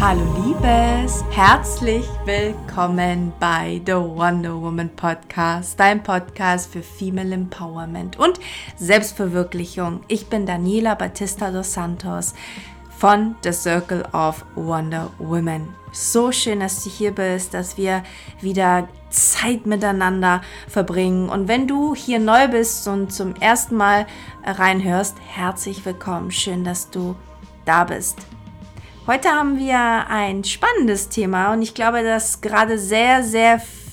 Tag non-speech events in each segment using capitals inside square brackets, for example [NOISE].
Hallo Liebes, herzlich willkommen bei The Wonder Woman Podcast, dein Podcast für Female Empowerment und Selbstverwirklichung. Ich bin Daniela Batista dos Santos von The Circle of Wonder Women. So schön, dass du hier bist, dass wir wieder Zeit miteinander verbringen. Und wenn du hier neu bist und zum ersten Mal reinhörst, herzlich willkommen. Schön, dass du da bist. Heute haben wir ein spannendes Thema und ich glaube, dass gerade sehr, sehr viele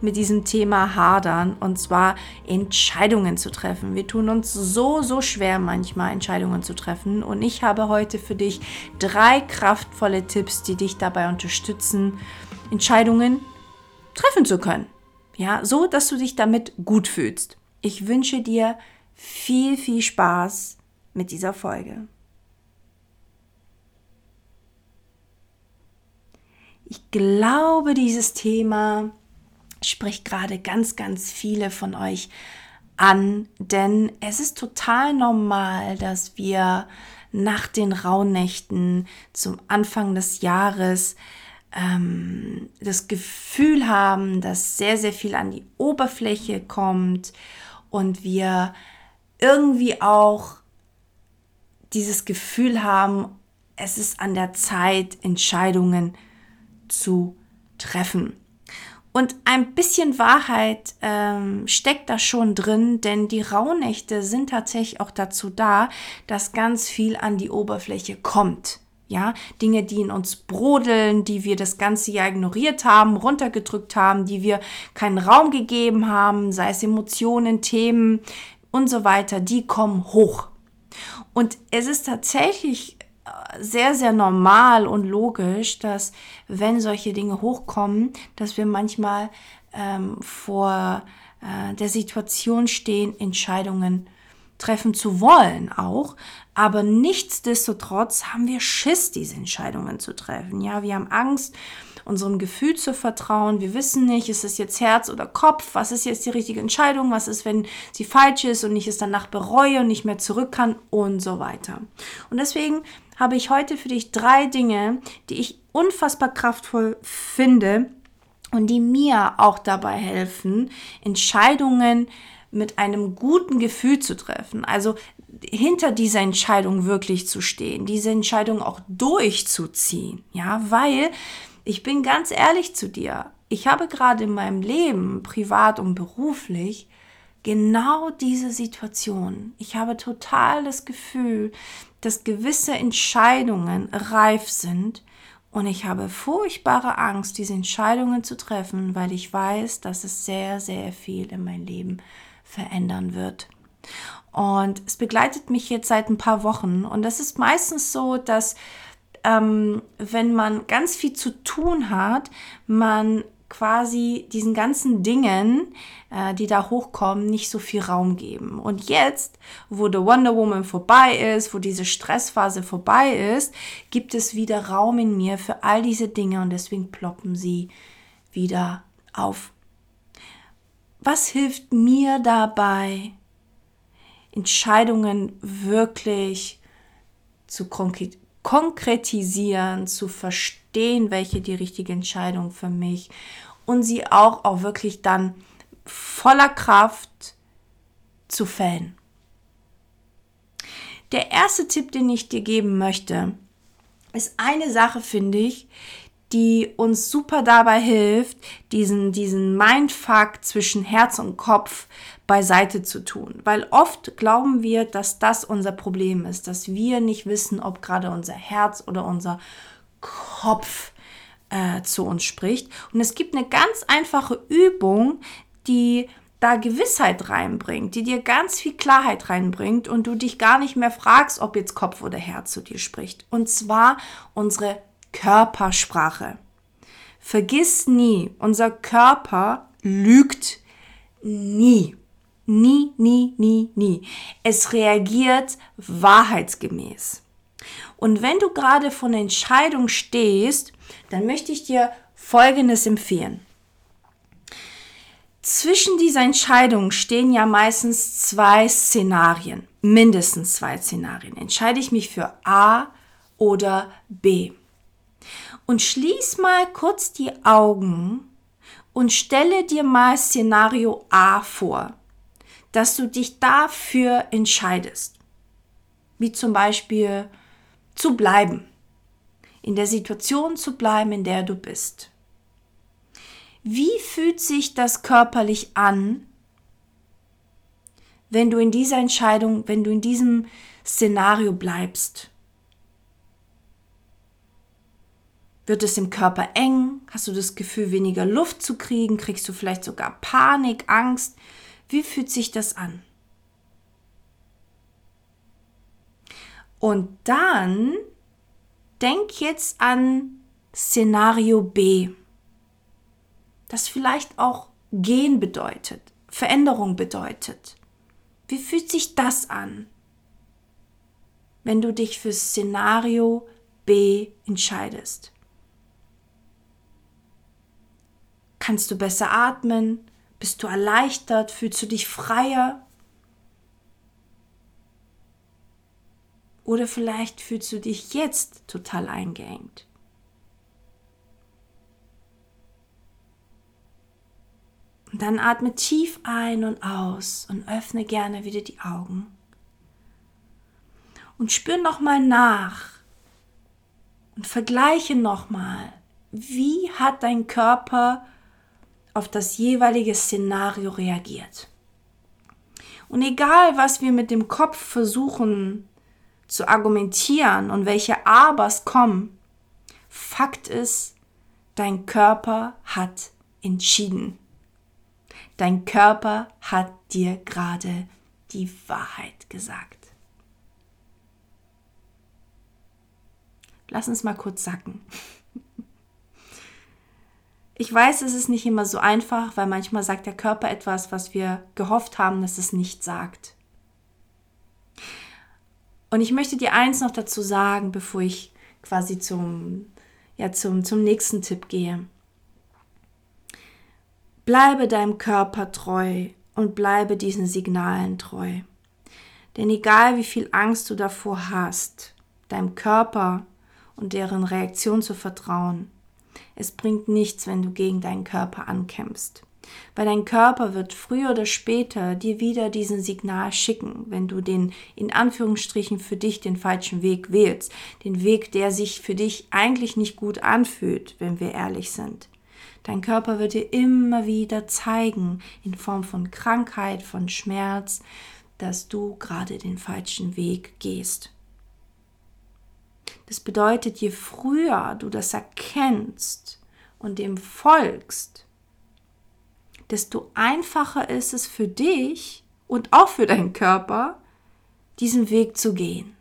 mit diesem Thema hadern und zwar Entscheidungen zu treffen. Wir tun uns so, so schwer manchmal Entscheidungen zu treffen und ich habe heute für dich drei kraftvolle Tipps, die dich dabei unterstützen, Entscheidungen treffen zu können. Ja, so, dass du dich damit gut fühlst. Ich wünsche dir viel, viel Spaß mit dieser Folge. Ich glaube, dieses Thema spricht gerade ganz, ganz viele von euch an, denn es ist total normal, dass wir nach den Rauhnächten zum Anfang des Jahres ähm, das Gefühl haben, dass sehr, sehr viel an die Oberfläche kommt und wir irgendwie auch dieses Gefühl haben, es ist an der Zeit, Entscheidungen zu zu treffen. Und ein bisschen Wahrheit ähm, steckt da schon drin, denn die Rauhnächte sind tatsächlich auch dazu da, dass ganz viel an die Oberfläche kommt. Ja, Dinge, die in uns brodeln, die wir das ganze Jahr ignoriert haben, runtergedrückt haben, die wir keinen Raum gegeben haben, sei es Emotionen, Themen und so weiter, die kommen hoch. Und es ist tatsächlich sehr, sehr normal und logisch, dass wenn solche Dinge hochkommen, dass wir manchmal ähm, vor äh, der Situation stehen, Entscheidungen treffen zu wollen auch. Aber nichtsdestotrotz haben wir Schiss, diese Entscheidungen zu treffen. Ja, wir haben Angst, unserem Gefühl zu vertrauen. Wir wissen nicht, ist es jetzt Herz oder Kopf? Was ist jetzt die richtige Entscheidung? Was ist, wenn sie falsch ist und ich es danach bereue und nicht mehr zurück kann und so weiter. Und deswegen habe ich heute für dich drei Dinge, die ich unfassbar kraftvoll finde und die mir auch dabei helfen, Entscheidungen mit einem guten Gefühl zu treffen. Also hinter dieser Entscheidung wirklich zu stehen, diese Entscheidung auch durchzuziehen. Ja, weil ich bin ganz ehrlich zu dir. Ich habe gerade in meinem Leben, privat und beruflich, genau diese Situation. Ich habe total das Gefühl, dass gewisse Entscheidungen reif sind und ich habe furchtbare Angst, diese Entscheidungen zu treffen, weil ich weiß, dass es sehr, sehr viel in mein Leben verändern wird. Und es begleitet mich jetzt seit ein paar Wochen und das ist meistens so, dass ähm, wenn man ganz viel zu tun hat, man quasi diesen ganzen Dingen, äh, die da hochkommen, nicht so viel Raum geben. Und jetzt, wo The Wonder Woman vorbei ist, wo diese Stressphase vorbei ist, gibt es wieder Raum in mir für all diese Dinge und deswegen ploppen sie wieder auf. Was hilft mir dabei, Entscheidungen wirklich zu konkretisieren? zu verstehen, welche die richtige Entscheidung für mich und sie auch, auch wirklich dann voller Kraft zu fällen. Der erste Tipp, den ich dir geben möchte, ist eine Sache, finde ich, die uns super dabei hilft, diesen, diesen Mindfuck zwischen Herz und Kopf beiseite zu tun. Weil oft glauben wir, dass das unser Problem ist, dass wir nicht wissen, ob gerade unser Herz oder unser Kopf äh, zu uns spricht. Und es gibt eine ganz einfache Übung, die da Gewissheit reinbringt, die dir ganz viel Klarheit reinbringt und du dich gar nicht mehr fragst, ob jetzt Kopf oder Herz zu dir spricht. Und zwar unsere Körpersprache. Vergiss nie, unser Körper lügt nie. Nie, nie, nie, nie. Es reagiert wahrheitsgemäß. Und wenn du gerade einer Entscheidung stehst, dann möchte ich dir Folgendes empfehlen. Zwischen dieser Entscheidung stehen ja meistens zwei Szenarien, mindestens zwei Szenarien. Entscheide ich mich für A oder B? Und schließ mal kurz die Augen und stelle dir mal Szenario A vor, dass du dich dafür entscheidest. Wie zum Beispiel zu bleiben, in der Situation zu bleiben, in der du bist. Wie fühlt sich das körperlich an, wenn du in dieser Entscheidung, wenn du in diesem Szenario bleibst? Wird es im Körper eng? Hast du das Gefühl, weniger Luft zu kriegen? Kriegst du vielleicht sogar Panik, Angst? Wie fühlt sich das an? Und dann denk jetzt an Szenario B das vielleicht auch gehen bedeutet, Veränderung bedeutet. Wie fühlt sich das an, wenn du dich für Szenario B entscheidest? Kannst du besser atmen? Bist du erleichtert? Fühlst du dich freier? Oder vielleicht fühlst du dich jetzt total eingeengt. Und dann atme tief ein und aus und öffne gerne wieder die Augen. Und spür nochmal nach und vergleiche nochmal, wie hat dein Körper auf das jeweilige Szenario reagiert. Und egal, was wir mit dem Kopf versuchen zu argumentieren und welche Abers kommen, Fakt ist, dein Körper hat entschieden. Dein Körper hat dir gerade die Wahrheit gesagt. Lass uns mal kurz sacken. Ich weiß, es ist nicht immer so einfach, weil manchmal sagt der Körper etwas, was wir gehofft haben, dass es nicht sagt. Und ich möchte dir eins noch dazu sagen, bevor ich quasi zum, ja, zum, zum nächsten Tipp gehe. Bleibe deinem Körper treu und bleibe diesen Signalen treu. Denn egal wie viel Angst du davor hast, deinem Körper und deren Reaktion zu vertrauen, es bringt nichts, wenn du gegen deinen Körper ankämpfst. Weil dein Körper wird früher oder später dir wieder diesen Signal schicken, wenn du den in Anführungsstrichen für dich den falschen Weg wählst. Den Weg, der sich für dich eigentlich nicht gut anfühlt, wenn wir ehrlich sind. Dein Körper wird dir immer wieder zeigen, in Form von Krankheit, von Schmerz, dass du gerade den falschen Weg gehst. Das bedeutet, je früher du das erkennst und dem folgst, desto einfacher ist es für dich und auch für deinen Körper, diesen Weg zu gehen.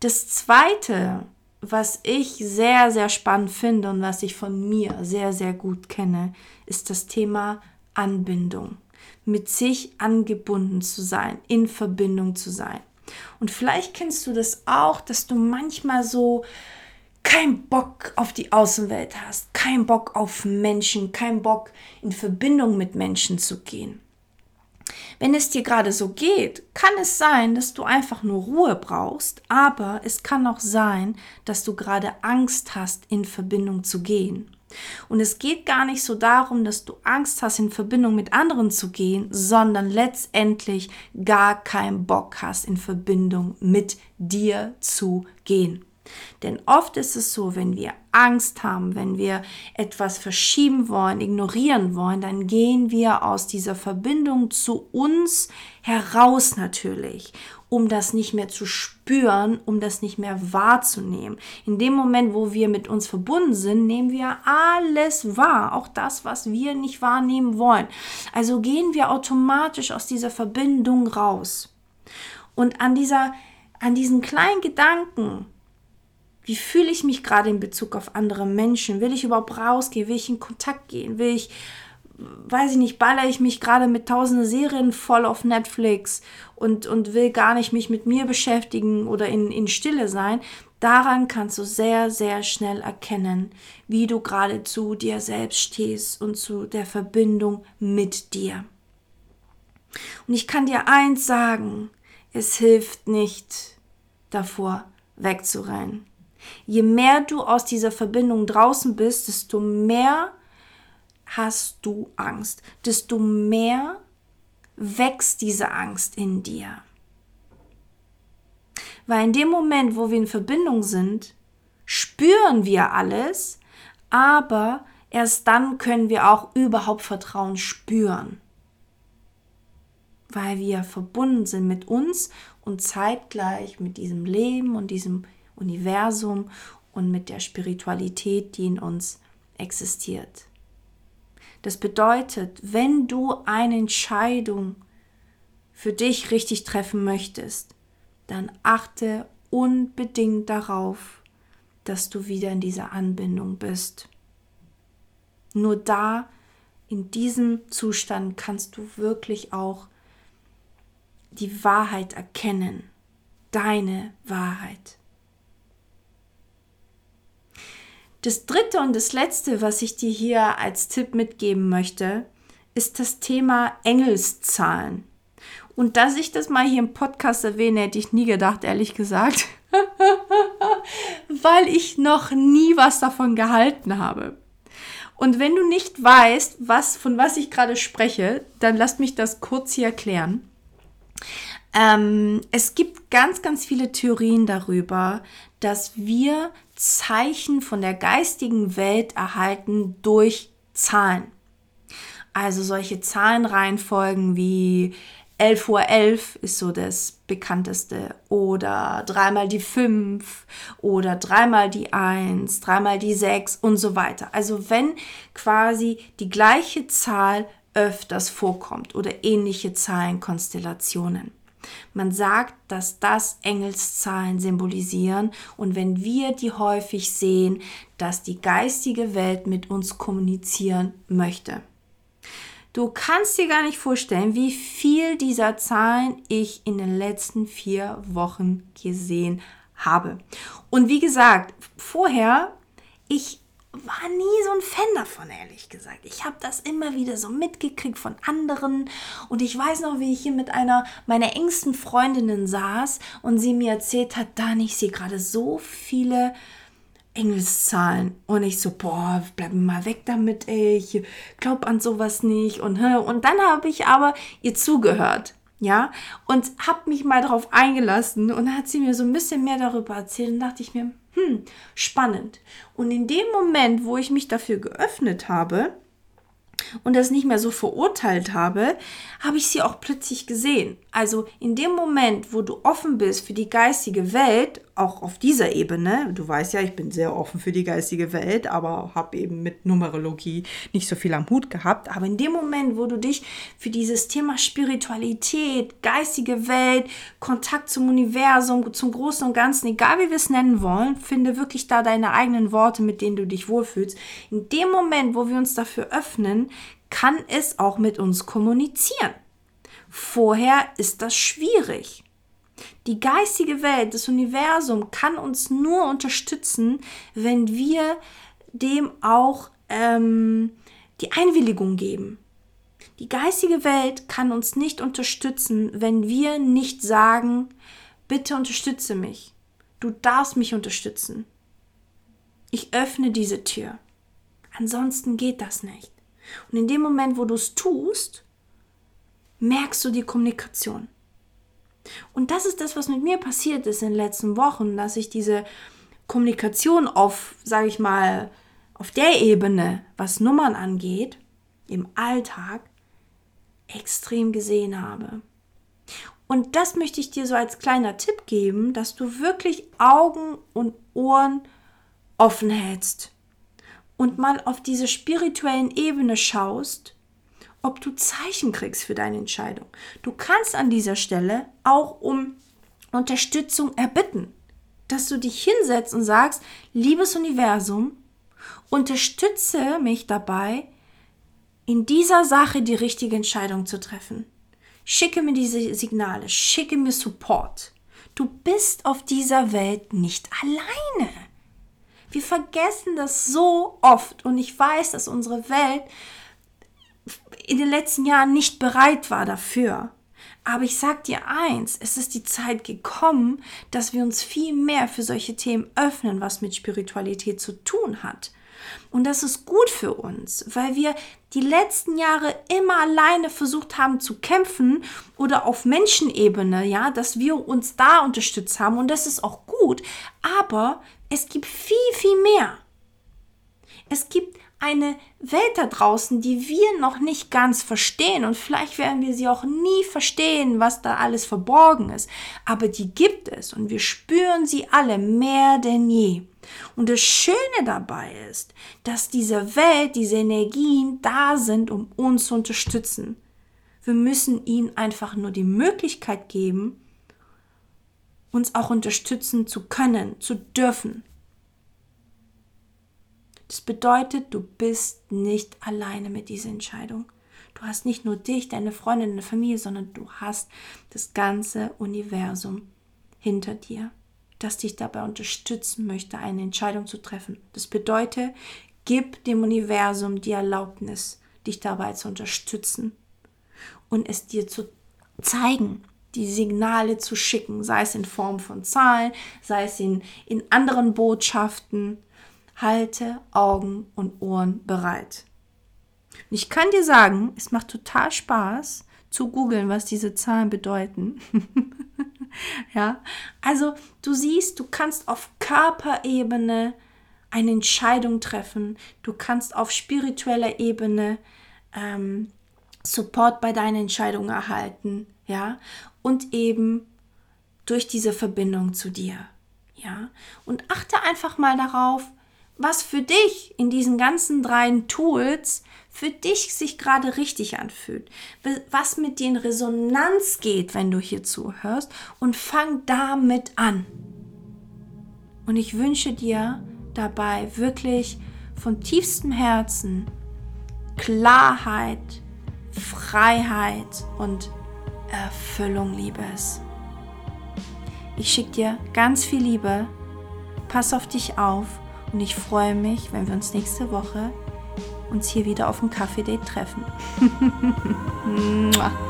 Das Zweite, was ich sehr, sehr spannend finde und was ich von mir sehr, sehr gut kenne, ist das Thema Anbindung. Mit sich angebunden zu sein, in Verbindung zu sein. Und vielleicht kennst du das auch, dass du manchmal so keinen Bock auf die Außenwelt hast, keinen Bock auf Menschen, keinen Bock in Verbindung mit Menschen zu gehen. Wenn es dir gerade so geht, kann es sein, dass du einfach nur Ruhe brauchst, aber es kann auch sein, dass du gerade Angst hast, in Verbindung zu gehen. Und es geht gar nicht so darum, dass du Angst hast, in Verbindung mit anderen zu gehen, sondern letztendlich gar keinen Bock hast, in Verbindung mit dir zu gehen. Denn oft ist es so, wenn wir Angst haben, wenn wir etwas verschieben wollen, ignorieren wollen, dann gehen wir aus dieser Verbindung zu uns heraus natürlich, um das nicht mehr zu spüren, um das nicht mehr wahrzunehmen. In dem Moment, wo wir mit uns verbunden sind, nehmen wir alles wahr, auch das, was wir nicht wahrnehmen wollen. Also gehen wir automatisch aus dieser Verbindung raus. Und an dieser an diesen kleinen Gedanken, wie fühle ich mich gerade in Bezug auf andere Menschen? Will ich überhaupt rausgehen? Will ich in Kontakt gehen? Will ich, weiß ich nicht, baller ich mich gerade mit tausenden Serien voll auf Netflix und, und will gar nicht mich mit mir beschäftigen oder in, in Stille sein? Daran kannst du sehr, sehr schnell erkennen, wie du gerade zu dir selbst stehst und zu der Verbindung mit dir. Und ich kann dir eins sagen, es hilft nicht davor wegzurennen. Je mehr du aus dieser Verbindung draußen bist, desto mehr hast du Angst, desto mehr wächst diese Angst in dir. Weil in dem Moment, wo wir in Verbindung sind, spüren wir alles, aber erst dann können wir auch überhaupt Vertrauen spüren. Weil wir verbunden sind mit uns und zeitgleich mit diesem Leben und diesem Universum und mit der Spiritualität, die in uns existiert. Das bedeutet, wenn du eine Entscheidung für dich richtig treffen möchtest, dann achte unbedingt darauf, dass du wieder in dieser Anbindung bist. Nur da, in diesem Zustand, kannst du wirklich auch die Wahrheit erkennen, deine Wahrheit. Das dritte und das letzte, was ich dir hier als Tipp mitgeben möchte, ist das Thema Engelszahlen. Und dass ich das mal hier im Podcast erwähne, hätte ich nie gedacht, ehrlich gesagt. [LAUGHS] Weil ich noch nie was davon gehalten habe. Und wenn du nicht weißt, was, von was ich gerade spreche, dann lass mich das kurz hier erklären. Ähm, es gibt ganz, ganz viele Theorien darüber, dass wir Zeichen von der geistigen Welt erhalten durch Zahlen. Also solche Zahlenreihenfolgen wie 11 Uhr 11 ist so das bekannteste oder dreimal die 5 oder dreimal die 1, dreimal die 6 und so weiter. Also wenn quasi die gleiche Zahl öfters vorkommt oder ähnliche Zahlenkonstellationen. Man sagt, dass das Engelszahlen symbolisieren und wenn wir die häufig sehen, dass die geistige Welt mit uns kommunizieren möchte. Du kannst dir gar nicht vorstellen, wie viel dieser Zahlen ich in den letzten vier Wochen gesehen habe. Und wie gesagt, vorher, ich war nie so ein Fan davon, ehrlich gesagt. Ich habe das immer wieder so mitgekriegt von anderen. Und ich weiß noch, wie ich hier mit einer meiner engsten Freundinnen saß und sie mir erzählt hat, Dani, ich sehe gerade so viele Engelszahlen. Und ich so, boah, bleib mal weg damit, ey, ich glaub an sowas nicht. Und, und dann habe ich aber ihr zugehört, ja, und habe mich mal darauf eingelassen. Und hat sie mir so ein bisschen mehr darüber erzählt. Und dachte ich mir, hm, spannend. Und in dem Moment, wo ich mich dafür geöffnet habe, und das nicht mehr so verurteilt habe, habe ich sie auch plötzlich gesehen. Also in dem Moment, wo du offen bist für die geistige Welt, auch auf dieser Ebene, du weißt ja, ich bin sehr offen für die geistige Welt, aber habe eben mit Numerologie nicht so viel am Hut gehabt, aber in dem Moment, wo du dich für dieses Thema Spiritualität, geistige Welt, Kontakt zum Universum, zum Großen und Ganzen, egal wie wir es nennen wollen, finde wirklich da deine eigenen Worte, mit denen du dich wohlfühlst. In dem Moment, wo wir uns dafür öffnen, kann es auch mit uns kommunizieren. Vorher ist das schwierig. Die geistige Welt, das Universum kann uns nur unterstützen, wenn wir dem auch ähm, die Einwilligung geben. Die geistige Welt kann uns nicht unterstützen, wenn wir nicht sagen, bitte unterstütze mich. Du darfst mich unterstützen. Ich öffne diese Tür. Ansonsten geht das nicht. Und in dem Moment, wo du es tust, merkst du die Kommunikation. Und das ist das, was mit mir passiert ist in den letzten Wochen, dass ich diese Kommunikation auf, sage ich mal, auf der Ebene, was Nummern angeht, im Alltag, extrem gesehen habe. Und das möchte ich dir so als kleiner Tipp geben, dass du wirklich Augen und Ohren offen hältst und mal auf diese spirituellen Ebene schaust ob du Zeichen kriegst für deine Entscheidung. Du kannst an dieser Stelle auch um Unterstützung erbitten, dass du dich hinsetzt und sagst, liebes Universum, unterstütze mich dabei, in dieser Sache die richtige Entscheidung zu treffen. Schicke mir diese Signale, schicke mir Support. Du bist auf dieser Welt nicht alleine. Wir vergessen das so oft und ich weiß, dass unsere Welt in den letzten Jahren nicht bereit war dafür. Aber ich sag dir eins, es ist die Zeit gekommen, dass wir uns viel mehr für solche Themen öffnen, was mit Spiritualität zu tun hat. Und das ist gut für uns, weil wir die letzten Jahre immer alleine versucht haben zu kämpfen oder auf Menschenebene, ja, dass wir uns da unterstützt haben und das ist auch gut, aber es gibt viel, viel mehr. Es gibt eine Welt da draußen, die wir noch nicht ganz verstehen und vielleicht werden wir sie auch nie verstehen, was da alles verborgen ist, aber die gibt es und wir spüren sie alle mehr denn je. Und das Schöne dabei ist, dass diese Welt, diese Energien da sind, um uns zu unterstützen. Wir müssen ihnen einfach nur die Möglichkeit geben, uns auch unterstützen zu können, zu dürfen. Das bedeutet, du bist nicht alleine mit dieser Entscheidung. Du hast nicht nur dich, deine Freundin, deine Familie, sondern du hast das ganze Universum hinter dir, das dich dabei unterstützen möchte, eine Entscheidung zu treffen. Das bedeutet, gib dem Universum die Erlaubnis, dich dabei zu unterstützen und es dir zu zeigen, die Signale zu schicken, sei es in Form von Zahlen, sei es in, in anderen Botschaften, halte Augen und Ohren bereit. Und ich kann dir sagen, es macht total Spaß zu googeln, was diese Zahlen bedeuten. [LAUGHS] ja, also du siehst, du kannst auf Körperebene eine Entscheidung treffen. Du kannst auf spiritueller Ebene ähm, Support bei deiner Entscheidung erhalten, ja, und eben durch diese Verbindung zu dir, ja. Und achte einfach mal darauf, was für dich in diesen ganzen drei Tools für dich sich gerade richtig anfühlt, was mit dir in Resonanz geht, wenn du hier zuhörst und fang damit an. Und ich wünsche dir dabei wirklich von tiefstem Herzen Klarheit, Freiheit und Erfüllung, Liebes. Ich schicke dir ganz viel Liebe. Pass auf dich auf und ich freue mich, wenn wir uns nächste Woche uns hier wieder auf dem Kaffee-Date treffen. [LAUGHS]